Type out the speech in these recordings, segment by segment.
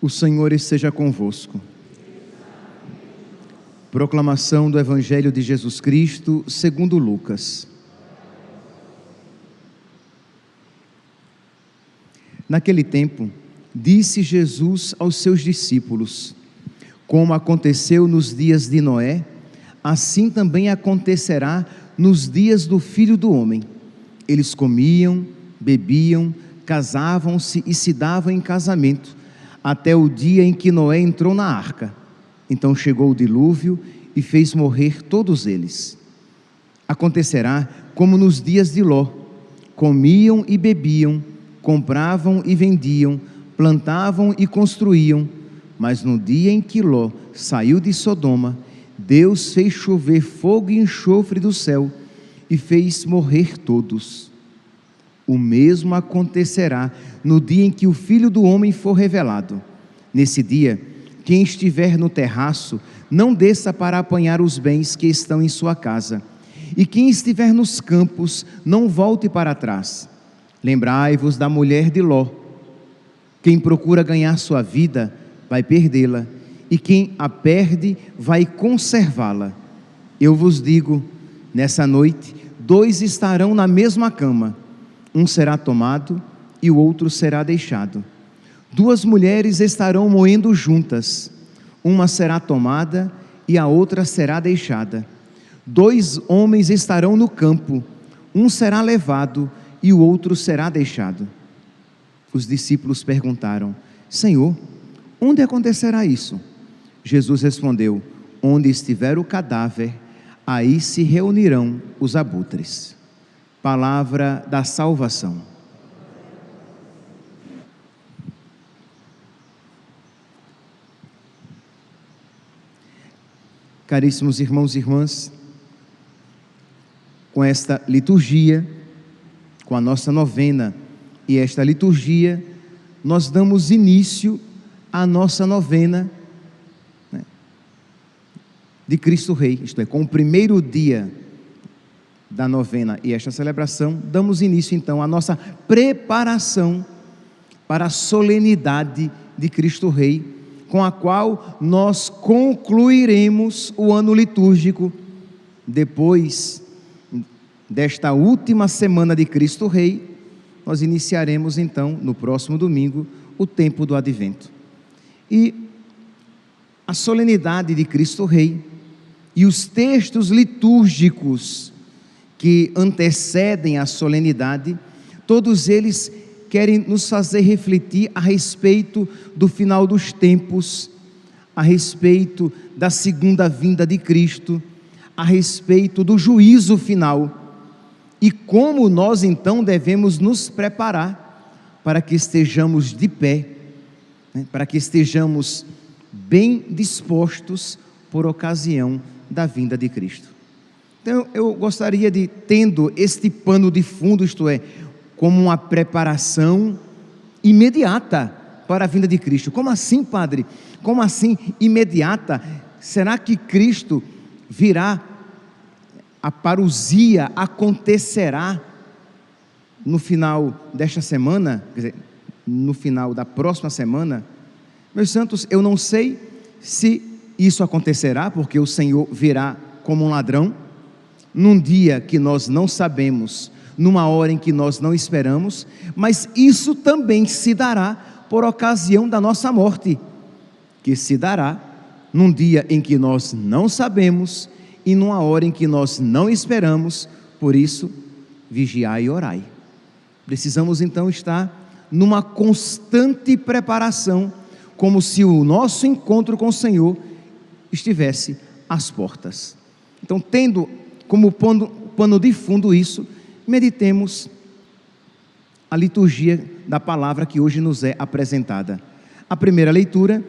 O Senhor esteja convosco. Proclamação do Evangelho de Jesus Cristo, segundo Lucas. Naquele tempo, disse Jesus aos seus discípulos: Como aconteceu nos dias de Noé, assim também acontecerá nos dias do Filho do Homem. Eles comiam, bebiam, casavam-se e se davam em casamento, até o dia em que Noé entrou na arca. Então chegou o dilúvio e fez morrer todos eles. Acontecerá como nos dias de Ló: comiam e bebiam, compravam e vendiam, plantavam e construíam. Mas no dia em que Ló saiu de Sodoma, Deus fez chover fogo e enxofre do céu e fez morrer todos. O mesmo acontecerá no dia em que o Filho do Homem for revelado. Nesse dia, quem estiver no terraço, não desça para apanhar os bens que estão em sua casa. E quem estiver nos campos, não volte para trás. Lembrai-vos da mulher de Ló. Quem procura ganhar sua vida, vai perdê-la, e quem a perde, vai conservá-la. Eu vos digo, nessa noite, dois estarão na mesma cama um será tomado e o outro será deixado. Duas mulheres estarão moendo juntas, uma será tomada e a outra será deixada. Dois homens estarão no campo, um será levado e o outro será deixado. Os discípulos perguntaram: Senhor, onde acontecerá isso? Jesus respondeu: Onde estiver o cadáver, aí se reunirão os abutres palavra da salvação. Caríssimos irmãos e irmãs, com esta liturgia, com a nossa novena e esta liturgia, nós damos início à nossa novena né, de Cristo Rei, isto é, com o primeiro dia da novena e esta celebração, damos início então à nossa preparação para a solenidade de Cristo Rei, com a qual nós concluiremos o ano litúrgico depois desta última semana de Cristo Rei. Nós iniciaremos então no próximo domingo o tempo do advento. E a solenidade de Cristo Rei e os textos litúrgicos que antecedem a solenidade, todos eles querem nos fazer refletir a respeito do final dos tempos, a respeito da segunda vinda de Cristo, a respeito do juízo final e como nós então devemos nos preparar para que estejamos de pé, né, para que estejamos bem dispostos por ocasião da vinda de Cristo. Então eu gostaria de, tendo este pano de fundo, isto é, como uma preparação imediata para a vinda de Cristo. Como assim, Padre? Como assim imediata? Será que Cristo virá? A parousia acontecerá no final desta semana, quer dizer, no final da próxima semana? Meus santos, eu não sei se isso acontecerá, porque o Senhor virá como um ladrão num dia que nós não sabemos, numa hora em que nós não esperamos, mas isso também se dará por ocasião da nossa morte, que se dará num dia em que nós não sabemos e numa hora em que nós não esperamos, por isso, vigiai e orai. Precisamos então estar numa constante preparação, como se o nosso encontro com o Senhor estivesse às portas. Então, tendo como pano, pano de fundo isso, meditemos a liturgia da palavra que hoje nos é apresentada. A primeira leitura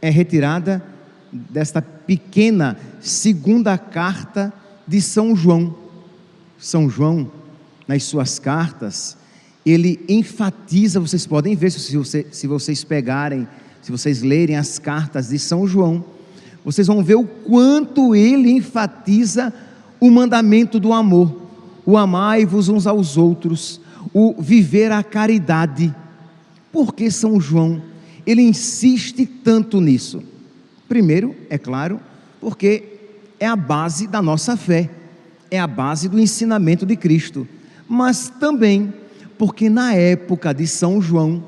é retirada desta pequena segunda carta de São João. São João, nas suas cartas, ele enfatiza, vocês podem ver se, você, se vocês pegarem, se vocês lerem as cartas de São João, vocês vão ver o quanto ele enfatiza o mandamento do amor, o amai-vos uns aos outros, o viver a caridade. Porque São João, ele insiste tanto nisso? Primeiro, é claro, porque é a base da nossa fé, é a base do ensinamento de Cristo, mas também porque na época de São João,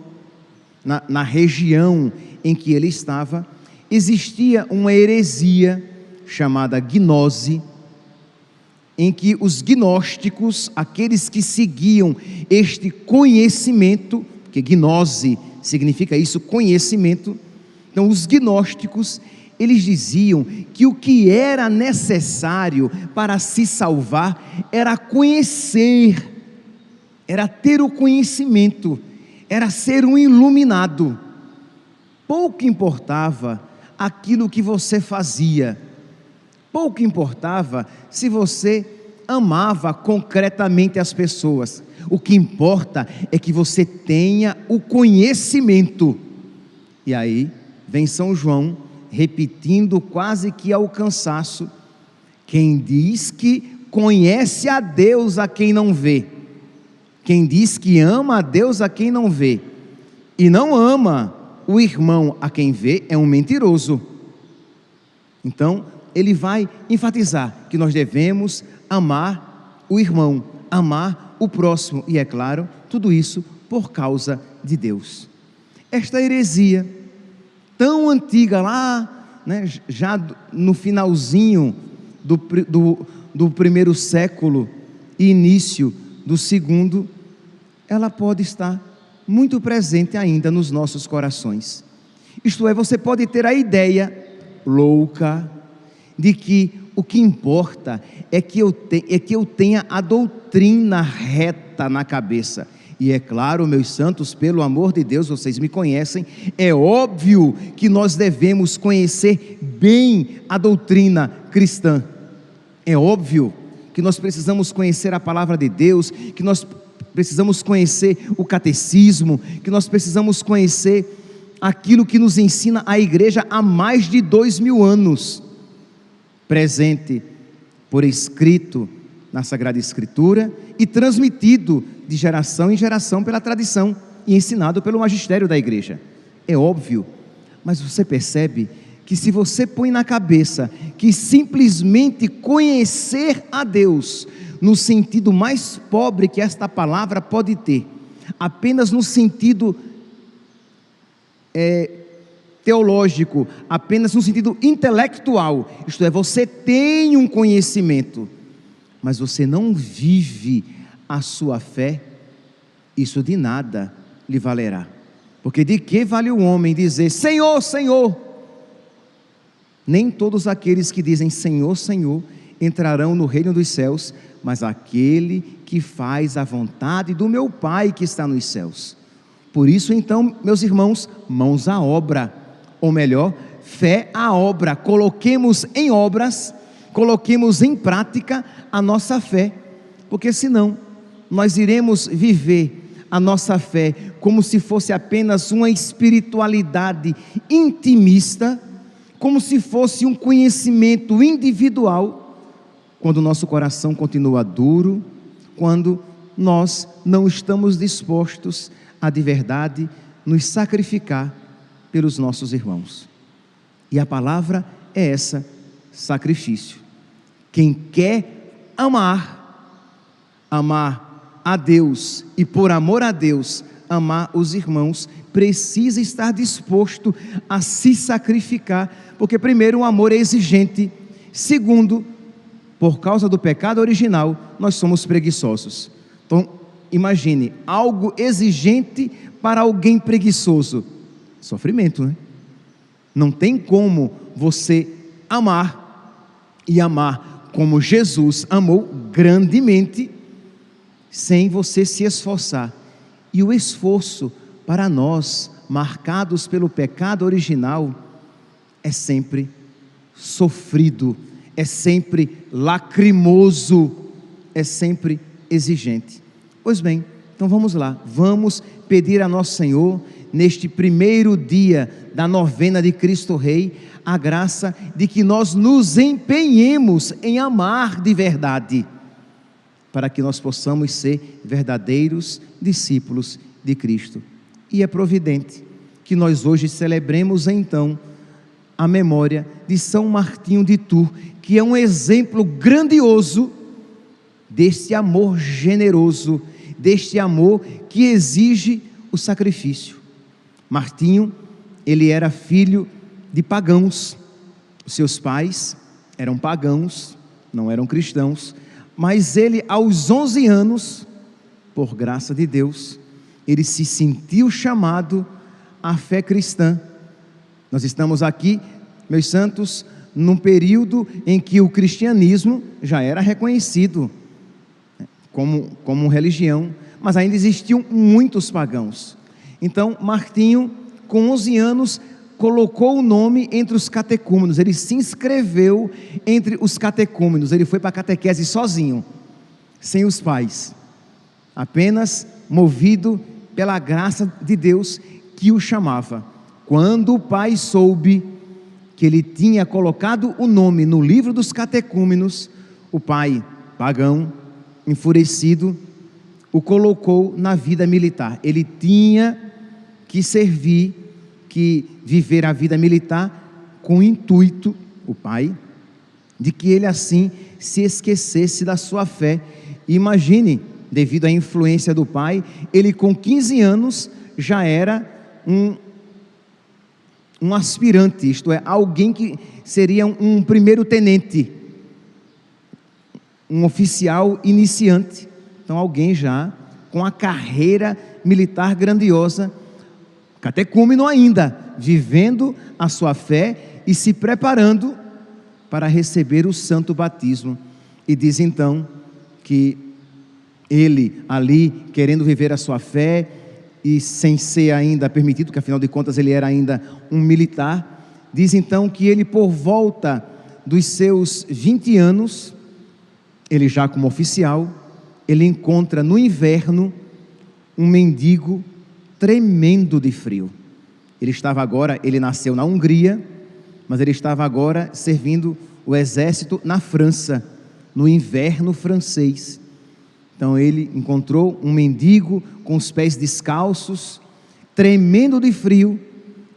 na, na região em que ele estava, existia uma heresia chamada gnose, em que os gnósticos, aqueles que seguiam este conhecimento, que gnose significa isso, conhecimento, então os gnósticos, eles diziam que o que era necessário para se salvar era conhecer, era ter o conhecimento, era ser um iluminado. Pouco importava aquilo que você fazia, pouco importava se você amava concretamente as pessoas. O que importa é que você tenha o conhecimento. E aí vem São João repetindo quase que ao cansaço: quem diz que conhece a Deus a quem não vê, quem diz que ama a Deus a quem não vê, e não ama o irmão a quem vê, é um mentiroso. Então, ele vai enfatizar que nós devemos amar o irmão, amar o próximo, e é claro, tudo isso por causa de Deus. Esta heresia tão antiga lá, né, já no finalzinho do, do, do primeiro século e início do segundo, ela pode estar muito presente ainda nos nossos corações. Isto é, você pode ter a ideia louca de que o que importa é que eu, te, é que eu tenha a doutrina reta na cabeça. E é claro, meus santos, pelo amor de Deus, vocês me conhecem, é óbvio que nós devemos conhecer bem a doutrina cristã. É óbvio que nós precisamos conhecer a palavra de Deus, que nós precisamos conhecer o catecismo, que nós precisamos conhecer aquilo que nos ensina a igreja há mais de dois mil anos, presente por escrito na Sagrada Escritura e transmitido de geração em geração pela tradição e ensinado pelo magistério da igreja. É óbvio, mas você percebe que se você põe na cabeça que simplesmente conhecer a Deus, no sentido mais pobre que esta palavra pode ter, apenas no sentido é, teológico, apenas no sentido intelectual, isto é, você tem um conhecimento, mas você não vive a sua fé, isso de nada lhe valerá. Porque de que vale o homem dizer Senhor, Senhor? Nem todos aqueles que dizem Senhor, Senhor entrarão no reino dos céus, mas aquele que faz a vontade do meu Pai que está nos céus. Por isso, então, meus irmãos, mãos à obra, ou melhor, fé à obra. Coloquemos em obras coloquemos em prática a nossa fé, porque senão nós iremos viver a nossa fé como se fosse apenas uma espiritualidade intimista, como se fosse um conhecimento individual, quando o nosso coração continua duro, quando nós não estamos dispostos a de verdade nos sacrificar pelos nossos irmãos. E a palavra é essa: sacrifício. Quem quer amar, amar a Deus e por amor a Deus, amar os irmãos, precisa estar disposto a se sacrificar, porque, primeiro, o amor é exigente, segundo, por causa do pecado original, nós somos preguiçosos. Então, imagine algo exigente para alguém preguiçoso: sofrimento, né? Não tem como você amar e amar como Jesus amou grandemente, sem você se esforçar. E o esforço para nós, marcados pelo pecado original, é sempre sofrido, é sempre lacrimoso, é sempre exigente. Pois bem, então vamos lá, vamos pedir a nosso Senhor, neste primeiro dia da novena de Cristo Rei, a graça de que nós nos empenhemos em amar de verdade, para que nós possamos ser verdadeiros discípulos de Cristo. E é providente que nós hoje celebremos então a memória de São Martinho de Tours, que é um exemplo grandioso deste amor generoso, deste amor que exige o sacrifício. Martinho, ele era filho de pagãos. Seus pais eram pagãos, não eram cristãos, mas ele aos 11 anos, por graça de Deus, ele se sentiu chamado à fé cristã. Nós estamos aqui, meus santos, num período em que o cristianismo já era reconhecido como, como religião, mas ainda existiam muitos pagãos. Então, Martinho, com 11 anos, colocou o nome entre os catecúmenos, ele se inscreveu entre os catecúmenos, ele foi para a catequese sozinho, sem os pais, apenas movido pela graça de Deus que o chamava. Quando o pai soube que ele tinha colocado o nome no livro dos catecúmenos, o pai, pagão, enfurecido, o colocou na vida militar. Ele tinha que servir, que viver a vida militar com o intuito, o pai, de que ele assim se esquecesse da sua fé. Imagine, devido à influência do pai, ele com 15 anos já era um um aspirante, isto é, alguém que seria um primeiro tenente, um oficial iniciante. Então, alguém já com a carreira militar grandiosa, catecúmeno ainda, vivendo a sua fé e se preparando para receber o santo batismo. E diz então que ele ali, querendo viver a sua fé, e sem ser ainda permitido, que afinal de contas ele era ainda um militar, diz então que ele, por volta dos seus 20 anos, ele já como oficial, ele encontra no inverno um mendigo tremendo de frio. Ele estava agora, ele nasceu na Hungria, mas ele estava agora servindo o exército na França, no inverno francês. Então ele encontrou um mendigo com os pés descalços, tremendo de frio,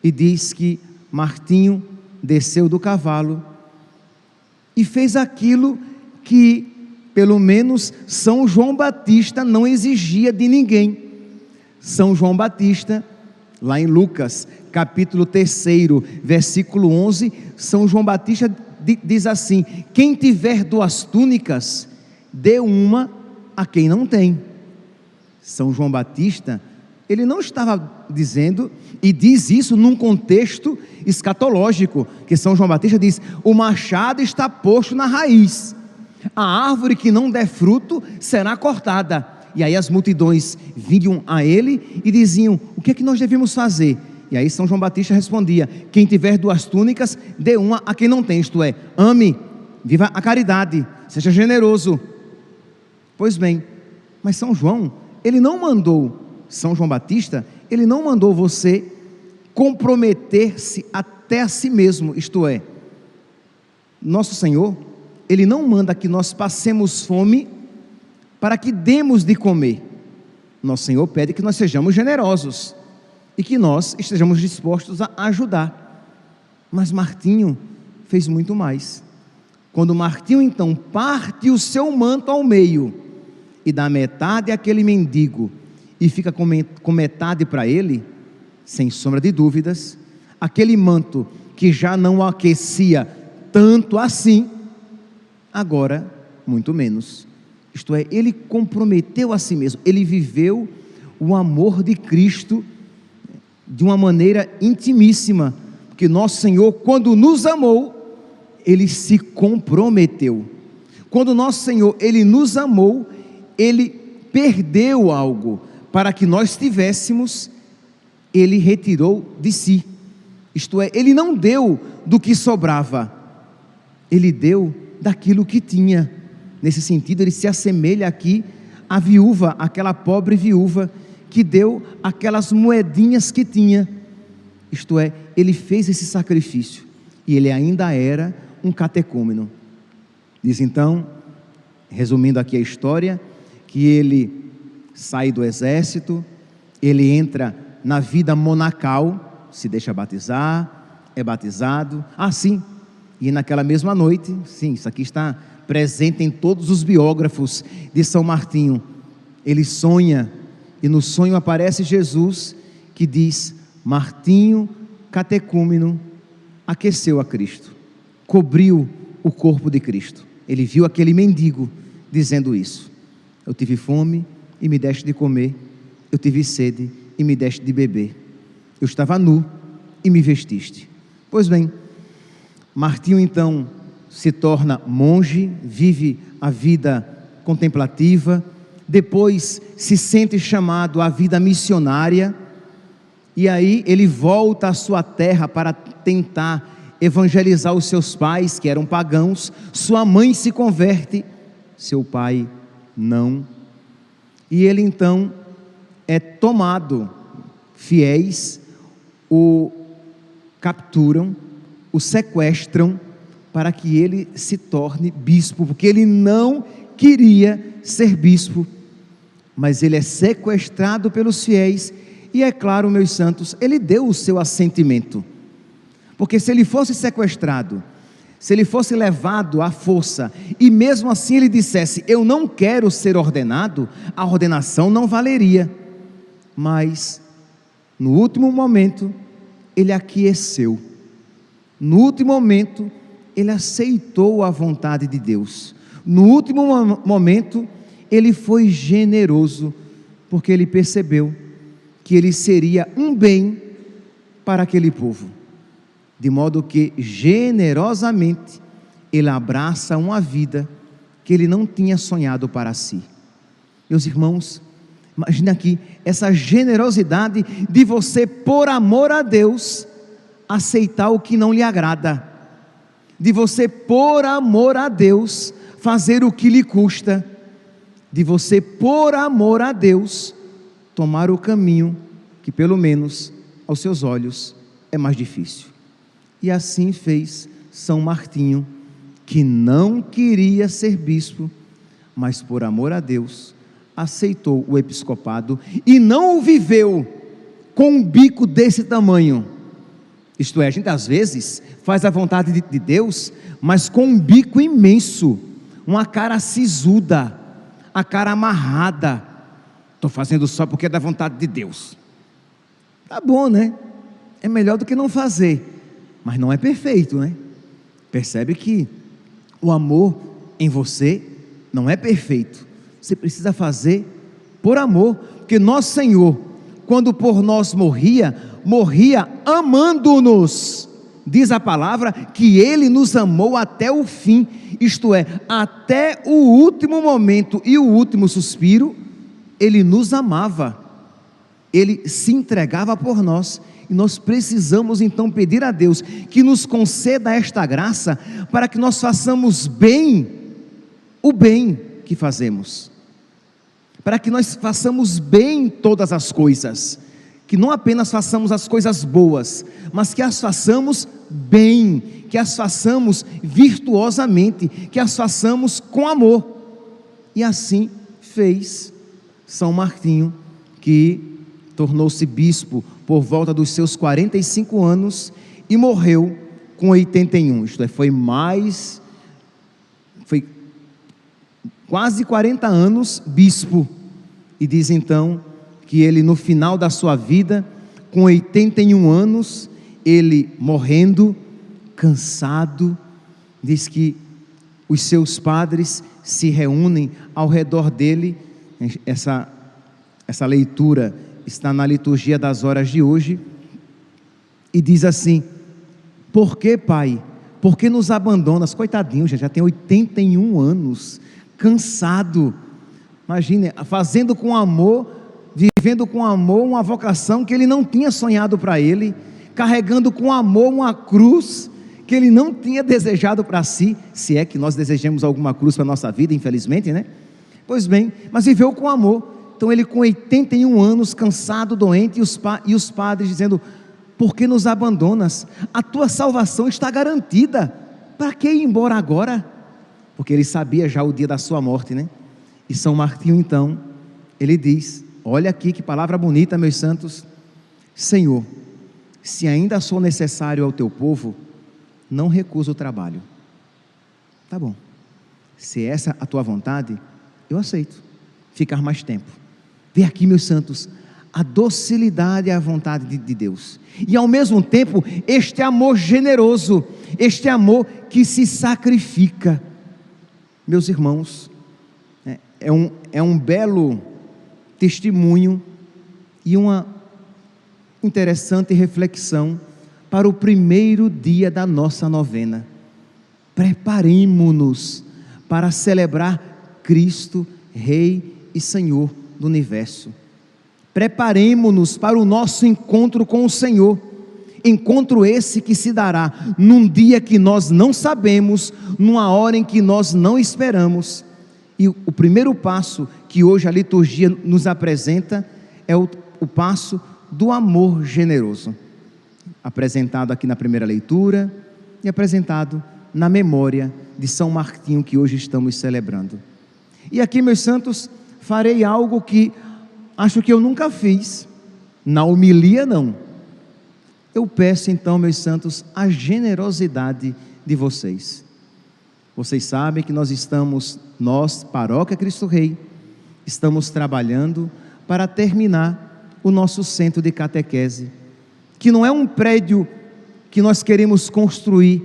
e diz que Martinho desceu do cavalo e fez aquilo que, pelo menos, São João Batista não exigia de ninguém. São João Batista, lá em Lucas, capítulo 3, versículo 11, São João Batista diz assim: Quem tiver duas túnicas, dê uma a quem não tem. São João Batista, ele não estava dizendo, e diz isso num contexto escatológico, que São João Batista diz: o machado está posto na raiz, a árvore que não der fruto será cortada. E aí as multidões vinham a ele e diziam: o que é que nós devemos fazer? E aí São João Batista respondia: quem tiver duas túnicas, dê uma a quem não tem, isto é, ame, viva a caridade, seja generoso, Pois bem, mas São João, ele não mandou, São João Batista, ele não mandou você comprometer-se até a si mesmo, isto é, nosso Senhor, ele não manda que nós passemos fome para que demos de comer. Nosso Senhor pede que nós sejamos generosos e que nós estejamos dispostos a ajudar. Mas Martinho fez muito mais. Quando Martinho então parte o seu manto ao meio, e dá metade àquele mendigo e fica com metade para ele, sem sombra de dúvidas, aquele manto que já não aquecia tanto assim, agora muito menos. Isto é, ele comprometeu a si mesmo, ele viveu o amor de Cristo de uma maneira intimíssima, porque nosso Senhor, quando nos amou, ele se comprometeu. Quando nosso Senhor, ele nos amou, ele perdeu algo para que nós tivéssemos, ele retirou de si. Isto é, ele não deu do que sobrava, ele deu daquilo que tinha. Nesse sentido, ele se assemelha aqui à viúva, aquela pobre viúva que deu aquelas moedinhas que tinha. Isto é, ele fez esse sacrifício e ele ainda era um catecúmeno. Diz então, resumindo aqui a história, que ele sai do exército, ele entra na vida monacal, se deixa batizar, é batizado, assim. E naquela mesma noite, sim, isso aqui está presente em todos os biógrafos de São Martinho. Ele sonha e no sonho aparece Jesus que diz: Martinho catecúmeno aqueceu a Cristo, cobriu o corpo de Cristo. Ele viu aquele mendigo dizendo isso. Eu tive fome e me deste de comer, eu tive sede e me deste de beber. Eu estava nu e me vestiste. Pois bem, Martinho então se torna monge, vive a vida contemplativa, depois se sente chamado à vida missionária, e aí ele volta à sua terra para tentar evangelizar os seus pais, que eram pagãos. Sua mãe se converte, seu pai não. E ele então é tomado, fiéis o capturam, o sequestram para que ele se torne bispo, porque ele não queria ser bispo, mas ele é sequestrado pelos fiéis e é claro, meus santos, ele deu o seu assentimento. Porque se ele fosse sequestrado, se ele fosse levado à força, e mesmo assim ele dissesse: Eu não quero ser ordenado, a ordenação não valeria. Mas, no último momento, ele aqueceu. No último momento, ele aceitou a vontade de Deus. No último momento, ele foi generoso, porque ele percebeu que ele seria um bem para aquele povo de modo que generosamente ele abraça uma vida que ele não tinha sonhado para si. Meus irmãos, imagine aqui essa generosidade de você, por amor a Deus, aceitar o que não lhe agrada, de você, por amor a Deus, fazer o que lhe custa, de você, por amor a Deus, tomar o caminho que, pelo menos aos seus olhos, é mais difícil. E assim fez São Martinho, que não queria ser bispo, mas por amor a Deus aceitou o episcopado e não o viveu com um bico desse tamanho. Isto é, a gente às vezes faz a vontade de, de Deus, mas com um bico imenso, uma cara sisuda, a cara amarrada. Estou fazendo só porque é da vontade de Deus. Tá bom, né? É melhor do que não fazer mas não é perfeito, né? Percebe que o amor em você não é perfeito. Você precisa fazer por amor, porque nosso Senhor, quando por nós morria, morria amando-nos. Diz a palavra que ele nos amou até o fim, isto é, até o último momento e o último suspiro, ele nos amava. Ele se entregava por nós e nós precisamos então pedir a Deus que nos conceda esta graça para que nós façamos bem o bem que fazemos. Para que nós façamos bem todas as coisas, que não apenas façamos as coisas boas, mas que as façamos bem, que as façamos virtuosamente, que as façamos com amor. E assim fez São Martinho, que tornou-se bispo por volta dos seus 45 anos e morreu com 81. Isto é, foi mais. Foi quase 40 anos bispo. E diz então que ele, no final da sua vida, com 81 anos, ele morrendo, cansado, diz que os seus padres se reúnem ao redor dele. Essa, essa leitura está na liturgia das horas de hoje, e diz assim: Por que, Pai? Por que nos abandonas? Coitadinho, já, já tem 81 anos, cansado. Imagine, fazendo com amor, vivendo com amor uma vocação que ele não tinha sonhado para ele, carregando com amor uma cruz que ele não tinha desejado para si, se é que nós desejamos alguma cruz para a nossa vida, infelizmente, né? Pois bem, mas viveu com amor. Então ele com 81 anos, cansado, doente, e os, e os padres dizendo: Por que nos abandonas? A tua salvação está garantida. Para que ir embora agora? Porque ele sabia já o dia da sua morte, né? E São Martinho então, ele diz: Olha aqui que palavra bonita, meus santos. Senhor, se ainda sou necessário ao teu povo, não recuso o trabalho. Tá bom. Se essa é a tua vontade, eu aceito ficar mais tempo. Vê aqui, meus santos, a docilidade à vontade de, de Deus. E ao mesmo tempo, este amor generoso, este amor que se sacrifica. Meus irmãos, é, um, é um belo testemunho e uma interessante reflexão para o primeiro dia da nossa novena. Preparemos-nos para celebrar Cristo, Rei e Senhor do universo. Preparemos-nos para o nosso encontro com o Senhor. Encontro esse que se dará num dia que nós não sabemos, numa hora em que nós não esperamos. E o primeiro passo que hoje a liturgia nos apresenta é o, o passo do amor generoso, apresentado aqui na primeira leitura e apresentado na memória de São Martinho que hoje estamos celebrando. E aqui, meus santos, farei algo que acho que eu nunca fiz, na homilia não. Eu peço então, meus santos, a generosidade de vocês. Vocês sabem que nós estamos, nós, Paróquia Cristo Rei, estamos trabalhando para terminar o nosso centro de catequese, que não é um prédio que nós queremos construir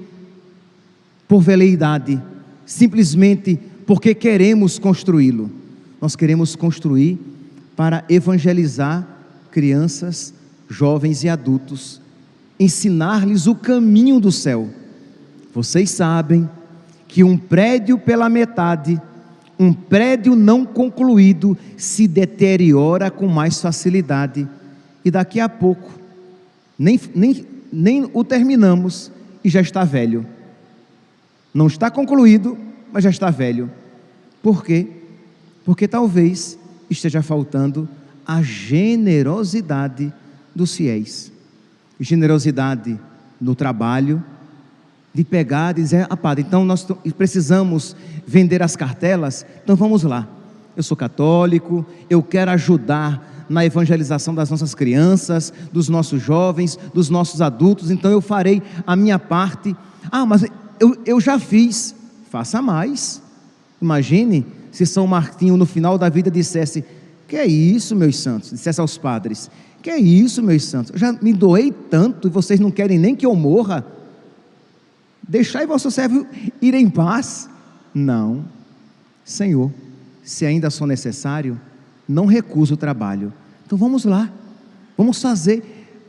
por veleidade, simplesmente porque queremos construí-lo. Nós queremos construir para evangelizar crianças, jovens e adultos, ensinar-lhes o caminho do céu. Vocês sabem que um prédio pela metade um prédio não concluído se deteriora com mais facilidade e daqui a pouco nem, nem, nem o terminamos e já está velho. Não está concluído, mas já está velho. Por quê? Porque talvez esteja faltando a generosidade dos fiéis. Generosidade no trabalho, de pegar e dizer, ah, padre, então nós precisamos vender as cartelas, então vamos lá. Eu sou católico, eu quero ajudar na evangelização das nossas crianças, dos nossos jovens, dos nossos adultos, então eu farei a minha parte. Ah, mas eu, eu já fiz, faça mais. Imagine se São Martinho no final da vida dissesse: Que é isso, meus santos? Dissesse aos padres: Que é isso, meus santos? Eu já me doei tanto e vocês não querem nem que eu morra. Deixai vosso servo ir em paz. Não. Senhor, se ainda sou necessário, não recuso o trabalho. Então vamos lá. Vamos fazer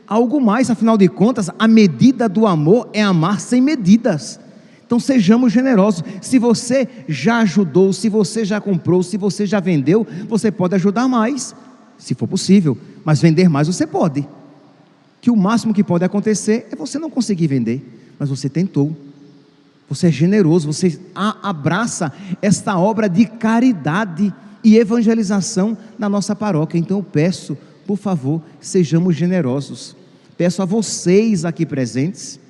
algo mais, afinal de contas, a medida do amor é amar sem medidas. Então sejamos generosos. Se você já ajudou, se você já comprou, se você já vendeu, você pode ajudar mais, se for possível. Mas vender mais você pode. Que o máximo que pode acontecer é você não conseguir vender, mas você tentou. Você é generoso, você abraça esta obra de caridade e evangelização na nossa paróquia. Então eu peço, por favor, sejamos generosos. Peço a vocês aqui presentes,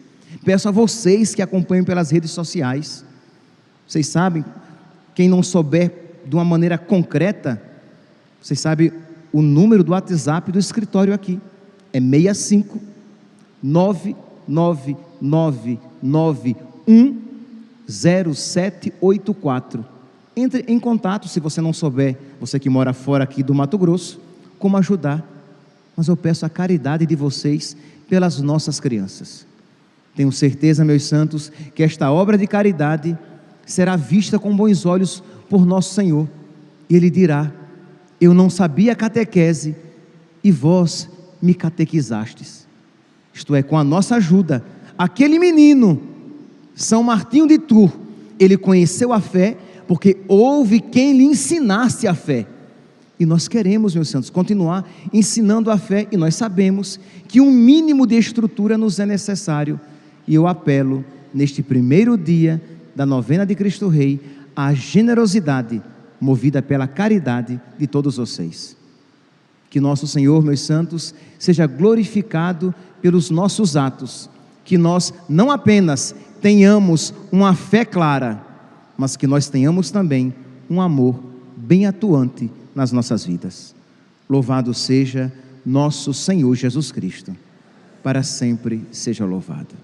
peço a vocês que acompanham pelas redes sociais. Vocês sabem, quem não souber de uma maneira concreta, vocês sabem o número do WhatsApp do escritório aqui. É 65 99991 0784. Entre em contato se você não souber, você que mora fora aqui do Mato Grosso, como ajudar. Mas eu peço a caridade de vocês pelas nossas crianças. Tenho certeza, meus santos, que esta obra de caridade será vista com bons olhos por nosso Senhor. E Ele dirá: Eu não sabia catequese e vós me catequizastes. Isto é, com a nossa ajuda, aquele menino são Martinho de Tours, ele conheceu a fé porque houve quem lhe ensinasse a fé. E nós queremos, meus santos, continuar ensinando a fé e nós sabemos que um mínimo de estrutura nos é necessário. E eu apelo, neste primeiro dia da novena de Cristo Rei, à generosidade movida pela caridade de todos vocês. Que nosso Senhor, meus santos, seja glorificado pelos nossos atos, que nós não apenas tenhamos uma fé clara, mas que nós tenhamos também um amor bem atuante nas nossas vidas. Louvado seja nosso Senhor Jesus Cristo. para sempre seja louvado.